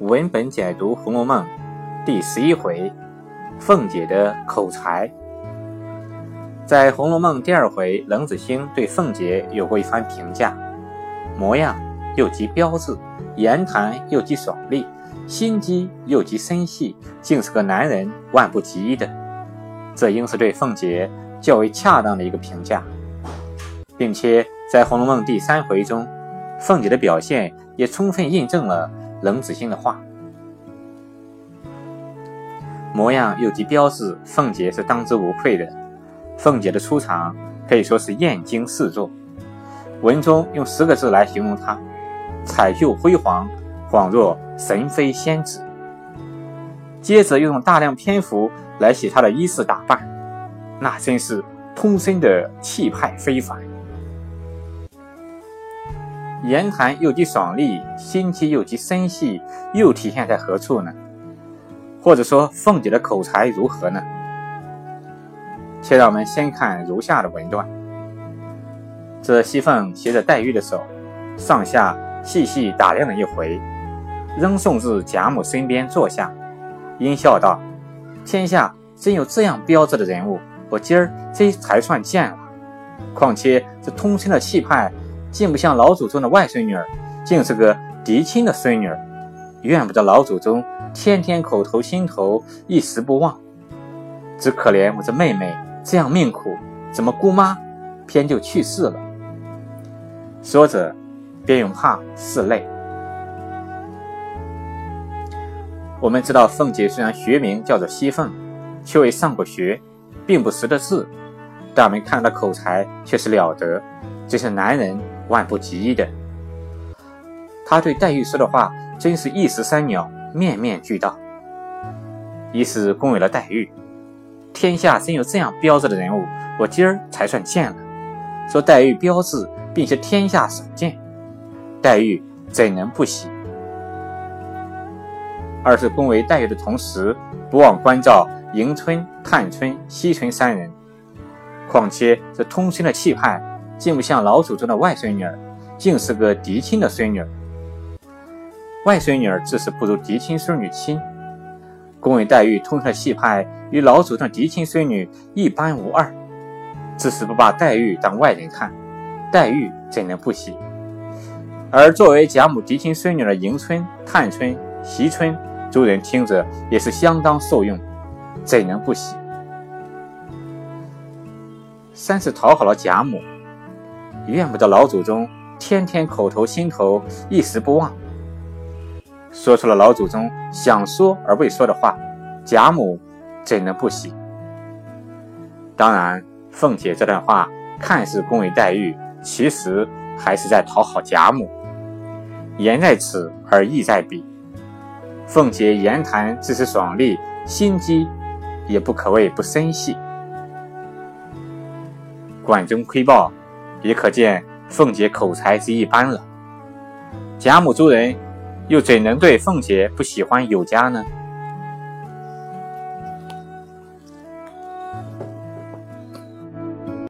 文本解读《红楼梦》第十一回：凤姐的口才。在《红楼梦》第二回，冷子兴对凤姐有过一番评价：模样又极标致，言谈又极爽利，心机又极深细，竟是个男人万不及一的。这应是对凤姐较为恰当的一个评价，并且在《红楼梦》第三回中，凤姐的表现也充分印证了。冷子兴的话，模样又极标致，凤姐是当之无愧的。凤姐的出场可以说是艳惊四座。文中用十个字来形容她：彩绣辉煌，恍若神妃仙子。接着又用大量篇幅来写她的衣饰打扮，那真是通身的气派非凡。言谈又极爽利，心机又极深细，又体现在何处呢？或者说凤姐的口才如何呢？且让我们先看如下的文段：这熙凤携着黛玉的手，上下细细打量了一回，仍送至贾母身边坐下，阴笑道：“天下真有这样标致的人物，我今儿这才算见了。况且这通身的气派。”竟不像老祖宗的外孙女儿，竟是个嫡亲的孙女儿，怨不得老祖宗天天口头心头一时不忘。只可怜我这妹妹这样命苦，怎么姑妈偏就去世了？说着，便用帕拭泪。我们知道凤姐虽然学名叫做熙凤，却未上过学，并不识得字，但我们看她口才却是了得，这是男人。万不及一的。他对黛玉说的话，真是一石三鸟，面面俱到。一是恭维了黛玉，天下真有这样标致的人物，我今儿才算见了。说黛玉标致，并且天下少见，黛玉怎能不喜？二是恭维黛玉的同时，不忘关照迎春、探春、惜春三人。况且这通身的气派。竟不像老祖宗的外孙女儿，竟是个嫡亲的孙女儿。外孙女儿自是不如嫡亲孙女亲。宫闱黛玉通身的气派与老祖宗嫡亲孙女一般无二，自是不把黛玉当外人看。黛玉怎能不喜？而作为贾母嫡亲孙女的迎春、探春、惜春，诸人听着也是相当受用，怎能不喜？三是讨好了贾母。怨不得老祖宗天天口头心头一时不忘，说出了老祖宗想说而未说的话，贾母怎能不喜？当然，凤姐这段话看似恭维黛玉，其实还是在讨好贾母。言在此而意在彼，凤姐言谈自是爽利，心机也不可谓不深细。管中窥豹。也可见凤姐口才是一般了。贾母诸人又怎能对凤姐不喜欢有加呢？